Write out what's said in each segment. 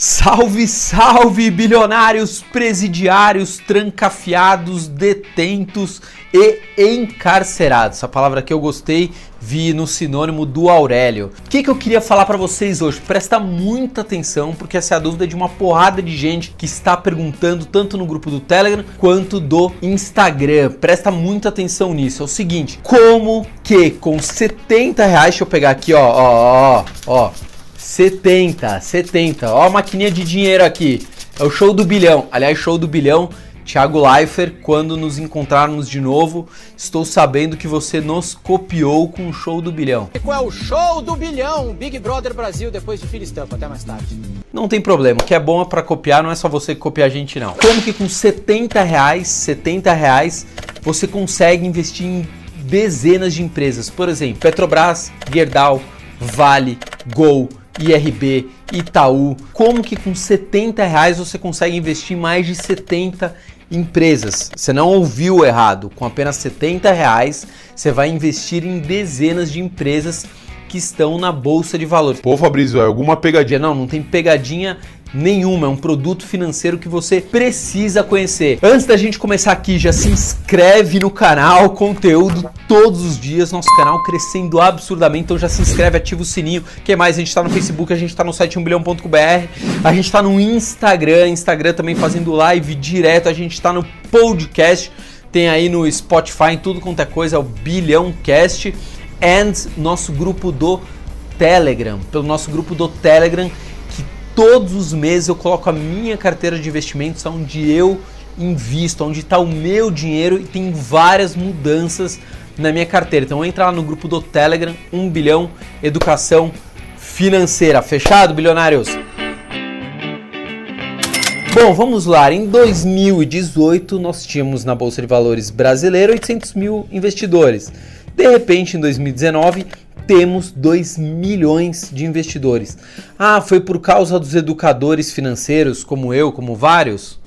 Salve, salve, bilionários, presidiários, trancafiados, detentos e encarcerados. Essa palavra que eu gostei, vi no sinônimo do Aurélio. O que, que eu queria falar para vocês hoje? Presta muita atenção, porque essa é a dúvida de uma porrada de gente que está perguntando tanto no grupo do Telegram quanto do Instagram. Presta muita atenção nisso. É o seguinte: como que com 70 reais, deixa eu pegar aqui, ó, ó, ó, ó 70, 70. Ó a maquininha de dinheiro aqui. É o show do bilhão. Aliás, show do bilhão. Thiago Leifert, quando nos encontrarmos de novo, estou sabendo que você nos copiou com o show do bilhão. E qual é o show do bilhão? Big Brother Brasil depois de Filho Estampa. Até mais tarde. Não tem problema, o que é bom é para copiar, não é só você que copia a gente não. Como que com 70 reais, 70 reais, você consegue investir em dezenas de empresas? Por exemplo, Petrobras, Gerdau, Vale, Gol, IRB, Itaú. Como que com 70 reais você consegue investir em mais de 70 empresas? Você não ouviu errado. Com apenas 70 reais você vai investir em dezenas de empresas que estão na bolsa de valores. Pô, Fabrício, é alguma pegadinha? Não, não tem pegadinha nenhuma, é um produto financeiro que você precisa conhecer. Antes da gente começar aqui, já se inscreve no canal, conteúdo todos os dias, nosso canal crescendo absurdamente, então já se inscreve, ativa o sininho. que mais? A gente tá no Facebook, a gente tá no site 1bilhão.br, a gente tá no Instagram, Instagram também fazendo live direto, a gente tá no podcast, tem aí no Spotify, em tudo quanto é coisa, é o Bilhão Cast, and nosso grupo do Telegram, pelo nosso grupo do Telegram, todos os meses eu coloco a minha carteira de investimentos onde eu invisto, onde está o meu dinheiro e tem várias mudanças na minha carteira. Então entra lá no grupo do Telegram, 1 bilhão educação financeira. Fechado, bilionários? Bom, vamos lá. Em 2018 nós tínhamos na Bolsa de Valores brasileira 800 mil investidores. De repente, em 2019, temos 2 milhões de investidores. Ah, foi por causa dos educadores financeiros, como eu, como vários?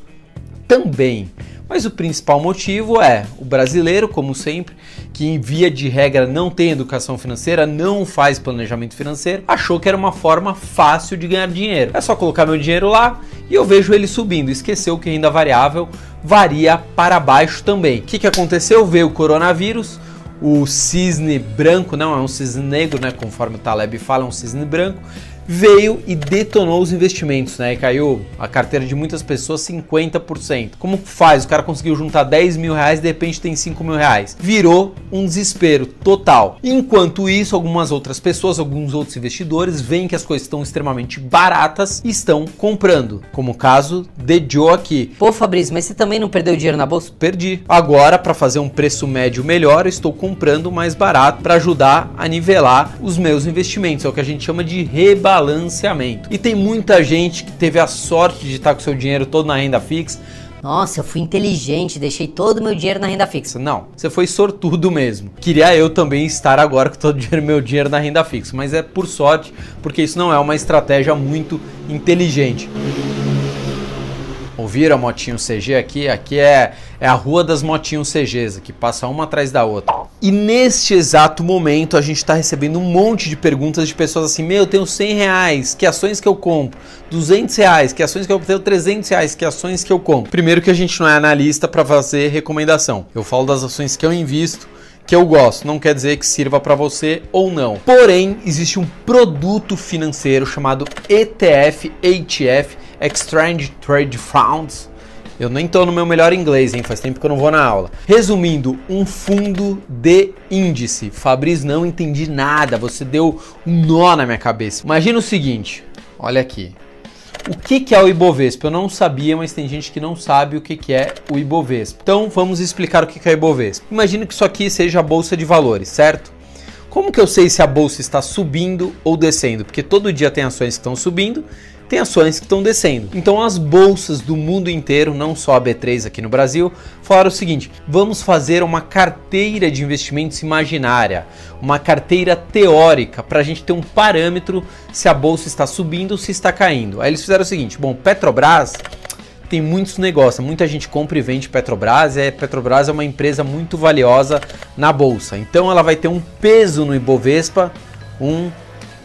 Também. Mas o principal motivo é o brasileiro, como sempre, que em via de regra não tem educação financeira, não faz planejamento financeiro, achou que era uma forma fácil de ganhar dinheiro. É só colocar meu dinheiro lá e eu vejo ele subindo. Esqueceu que renda variável varia para baixo também. O que, que aconteceu? Veio o coronavírus o cisne branco, não é um cisne negro, né, conforme o Taleb fala, é um cisne branco, veio e detonou os investimentos, né? E caiu a carteira de muitas pessoas 50%. Como faz? O cara conseguiu juntar 10 mil reais e de repente tem 5 mil reais. Virou um desespero total. Enquanto isso, algumas outras pessoas, alguns outros investidores veem que as coisas estão extremamente baratas e estão comprando. Como o caso de Joe aqui. Pô, Fabrício, mas você também não perdeu dinheiro na bolsa? Perdi. Agora, para fazer um preço médio melhor, estou comprando mais barato para ajudar a nivelar os meus investimentos. É o que a gente chama de rebalanceamento balanceamento. E tem muita gente que teve a sorte de estar com seu dinheiro todo na renda fixa. Nossa, eu fui inteligente, deixei todo o meu dinheiro na renda fixa. Não, você foi sortudo mesmo. Queria eu também estar agora com todo o meu dinheiro na renda fixa, mas é por sorte, porque isso não é uma estratégia muito inteligente. Ouviram a motinho CG aqui? Aqui é, é a rua das motinhos CGs, que passa uma atrás da outra. E neste exato momento a gente está recebendo um monte de perguntas de pessoas assim: Meu, eu tenho 100 reais, que ações que eu compro? 200 reais, que ações que eu tenho? 300 reais, que ações que eu compro? Primeiro que a gente não é analista para fazer recomendação. Eu falo das ações que eu invisto que eu gosto, não quer dizer que sirva para você ou não. Porém, existe um produto financeiro chamado ETF, ETF, Exchange Trade Funds. Eu nem tô no meu melhor inglês, hein? Faz tempo que eu não vou na aula. Resumindo, um fundo de índice. Fabrício, não entendi nada. Você deu um nó na minha cabeça. Imagina o seguinte: olha aqui. O que, que é o Ibovespa? Eu não sabia, mas tem gente que não sabe o que, que é o Ibovespa. Então vamos explicar o que, que é o Ibovespa. Imagina que isso aqui seja a bolsa de valores, certo? Como que eu sei se a bolsa está subindo ou descendo? Porque todo dia tem ações que estão subindo tem ações que estão descendo. Então as bolsas do mundo inteiro, não só a B3 aqui no Brasil, falaram o seguinte: vamos fazer uma carteira de investimentos imaginária, uma carteira teórica para a gente ter um parâmetro se a bolsa está subindo ou se está caindo. Aí eles fizeram o seguinte: bom, Petrobras tem muitos negócios, muita gente compra e vende Petrobras, e a Petrobras é uma empresa muito valiosa na bolsa. Então ela vai ter um peso no Ibovespa, um,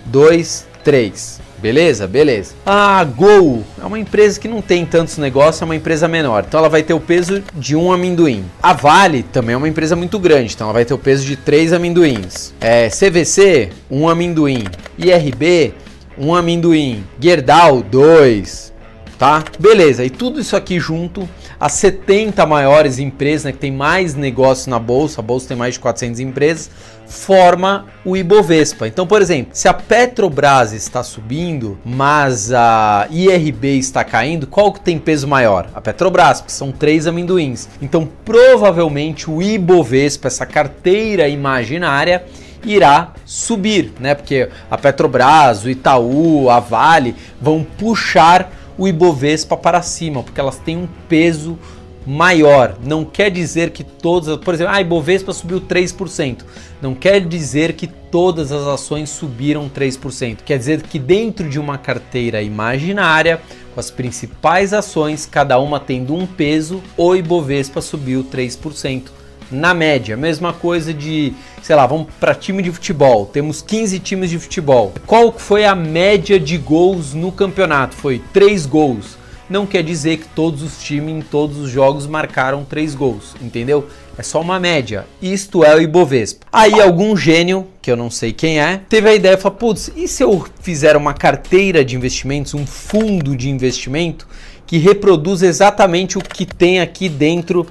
dois, três. Beleza? Beleza. A Gol é uma empresa que não tem tantos negócios, é uma empresa menor. Então ela vai ter o peso de um amendoim. A Vale também é uma empresa muito grande, então ela vai ter o peso de três amendoins. É, CVC, um amendoim. IRB, um amendoim. Gerdau, dois. Tá? Beleza, e tudo isso aqui junto, as 70 maiores empresas, né, que tem mais negócios na bolsa, a bolsa tem mais de 400 empresas, forma o Ibovespa. Então, por exemplo, se a Petrobras está subindo, mas a IRB está caindo, qual que tem peso maior? A Petrobras, porque são três amendoins. Então, provavelmente o Ibovespa, essa carteira imaginária, irá subir, né? Porque a Petrobras, o Itaú, a Vale vão puxar o Ibovespa para cima, porque elas têm um peso maior. Não quer dizer que todas, por exemplo, a ah, Ibovespa subiu 3%. Não quer dizer que todas as ações subiram 3%. Quer dizer que dentro de uma carteira imaginária, com as principais ações, cada uma tendo um peso, o Ibovespa subiu 3% na média. Mesma coisa de, sei lá, vamos para time de futebol. Temos 15 times de futebol. Qual foi a média de gols no campeonato? Foi 3 gols não quer dizer que todos os times em todos os jogos marcaram três gols, entendeu? É só uma média. Isto é o Ibovespa. Aí algum gênio, que eu não sei quem é, teve a ideia e falou: putz, e se eu fizer uma carteira de investimentos, um fundo de investimento que reproduz exatamente o que tem aqui dentro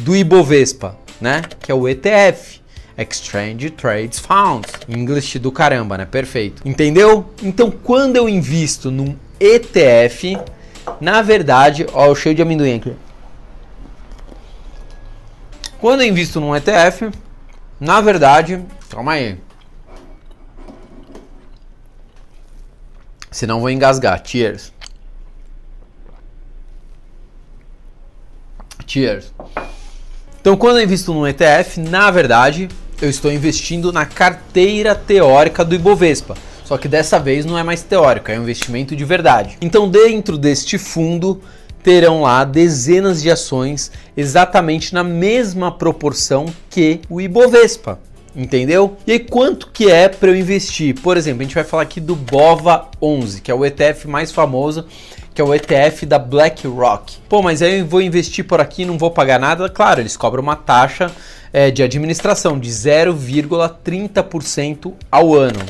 do Ibovespa, né? Que é o ETF. Exchange Trades Funds. English do caramba, né? Perfeito. Entendeu? Então, quando eu invisto num ETF, na verdade, ó, cheio de amendoim aqui. Quando eu invisto num ETF, na verdade, calma aí. Senão vou engasgar. Cheers. Cheers. Então, quando eu invisto num ETF, na verdade, eu estou investindo na carteira teórica do Ibovespa. Só que dessa vez não é mais teórico, é um investimento de verdade. Então, dentro deste fundo, terão lá dezenas de ações exatamente na mesma proporção que o Ibovespa. Entendeu? E aí, quanto que é para eu investir? Por exemplo, a gente vai falar aqui do BOVA 11, que é o ETF mais famoso, que é o ETF da BlackRock. Pô, mas aí eu vou investir por aqui não vou pagar nada? Claro, eles cobram uma taxa é, de administração de 0,30% ao ano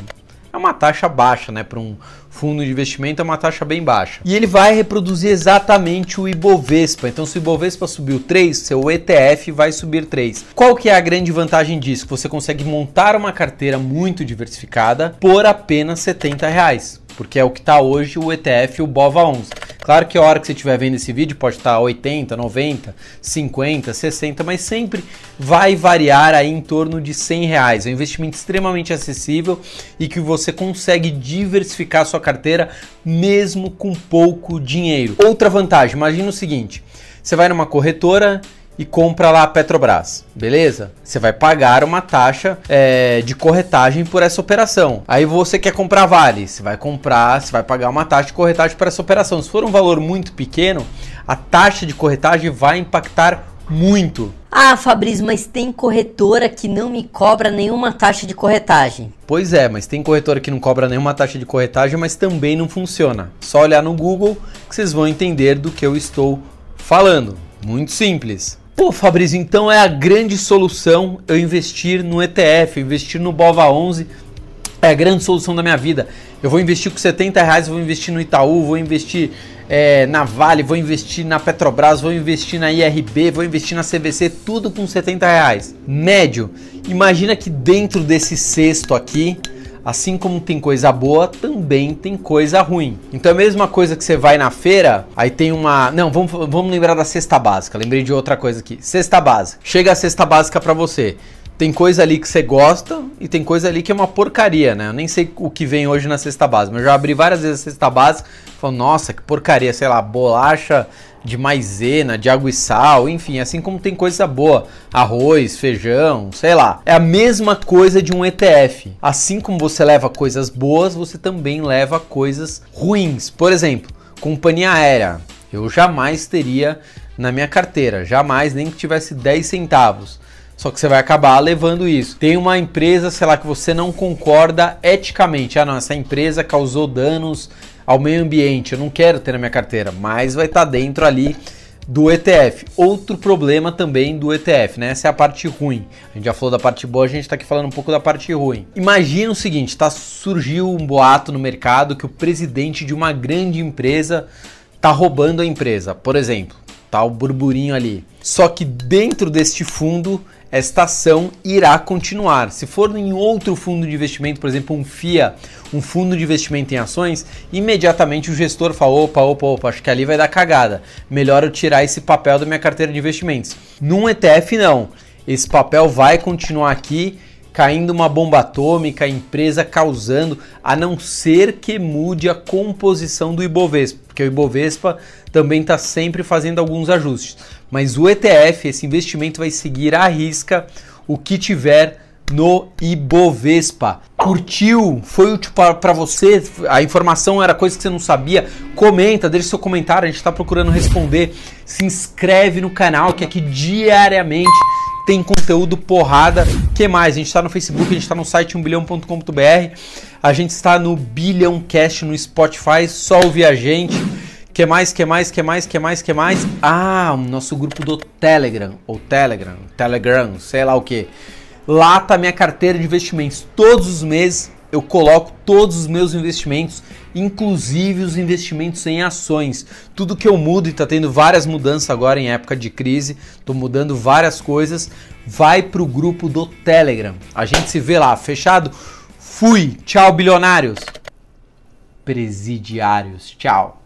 é uma taxa baixa, né? Para um fundo de investimento é uma taxa bem baixa. E ele vai reproduzir exatamente o Ibovespa. Então, se o Ibovespa subiu 3, seu ETF vai subir 3. Qual que é a grande vantagem disso? Você consegue montar uma carteira muito diversificada por apenas 70 reais porque é o que está hoje o ETF, o BOVA11. Claro que a hora que você estiver vendo esse vídeo pode estar 80, 90, 50, 60, mas sempre vai variar aí em torno de 100 reais. É um investimento extremamente acessível e que você consegue diversificar sua carteira mesmo com pouco dinheiro. Outra vantagem, imagina o seguinte, você vai numa corretora e compra lá a Petrobras, beleza? Você vai pagar uma taxa é, de corretagem por essa operação. Aí você quer comprar Vale, você vai comprar, você vai pagar uma taxa de corretagem por essa operação. Se for um valor muito pequeno, a taxa de corretagem vai impactar muito. Ah, Fabrício, mas tem corretora que não me cobra nenhuma taxa de corretagem. Pois é, mas tem corretora que não cobra nenhuma taxa de corretagem, mas também não funciona. Só olhar no Google que vocês vão entender do que eu estou falando. Muito simples. Pô, Fabrício, então é a grande solução eu investir no ETF, investir no BOVA11. É a grande solução da minha vida. Eu vou investir com 70 reais, vou investir no Itaú, vou investir é, na Vale, vou investir na Petrobras, vou investir na IRB, vou investir na CVC, tudo com 70 reais. Médio. Imagina que dentro desse cesto aqui assim como tem coisa boa, também tem coisa ruim. Então é a mesma coisa que você vai na feira, aí tem uma. Não, vamos, vamos lembrar da cesta básica. Lembrei de outra coisa aqui. Cesta básica. Chega a cesta básica para você. Tem coisa ali que você gosta e tem coisa ali que é uma porcaria, né? Eu nem sei o que vem hoje na cesta básica, mas eu já abri várias vezes a cesta básica falo, nossa, que porcaria, sei lá, bolacha de maisena, de água e sal, enfim, assim como tem coisa boa, arroz, feijão, sei lá. É a mesma coisa de um ETF. Assim como você leva coisas boas, você também leva coisas ruins. Por exemplo, companhia aérea. Eu jamais teria na minha carteira, jamais, nem que tivesse 10 centavos. Só que você vai acabar levando isso. Tem uma empresa, sei lá, que você não concorda eticamente. Ah, não, essa empresa causou danos ao meio ambiente. Eu não quero ter na minha carteira, mas vai estar tá dentro ali do ETF. Outro problema também do ETF, né? Essa é a parte ruim. A gente já falou da parte boa, a gente está aqui falando um pouco da parte ruim. Imagina o seguinte, tá surgiu um boato no mercado que o presidente de uma grande empresa tá roubando a empresa, por exemplo. Tá o burburinho ali. Só que dentro deste fundo esta ação irá continuar. Se for em outro fundo de investimento, por exemplo, um FIA, um fundo de investimento em ações, imediatamente o gestor fala: opa, opa, opa, acho que ali vai dar cagada. Melhor eu tirar esse papel da minha carteira de investimentos. Num ETF, não. Esse papel vai continuar aqui caindo uma bomba atômica, a empresa causando, a não ser que mude a composição do Ibovespa, porque o Ibovespa também está sempre fazendo alguns ajustes. Mas o ETF, esse investimento vai seguir à risca o que tiver no Ibovespa. Curtiu? Foi útil para você? A informação era coisa que você não sabia? Comenta, deixe seu comentário, a gente está procurando responder. Se inscreve no canal que aqui diariamente tem conteúdo porrada. que mais? A gente está no Facebook, a gente está no site 1bilhão.com.br, a gente está no Bilhãocast no Spotify, só ouvir a gente. Que mais, que mais, que mais, que mais, que mais? Ah, o nosso grupo do Telegram, ou Telegram, Telegram, sei lá o que. Lá tá minha carteira de investimentos. Todos os meses eu coloco todos os meus investimentos, inclusive os investimentos em ações. Tudo que eu mudo e tá tendo várias mudanças agora em época de crise, tô mudando várias coisas, vai pro grupo do Telegram. A gente se vê lá, fechado? Fui. Tchau, bilionários. Presidiários. Tchau.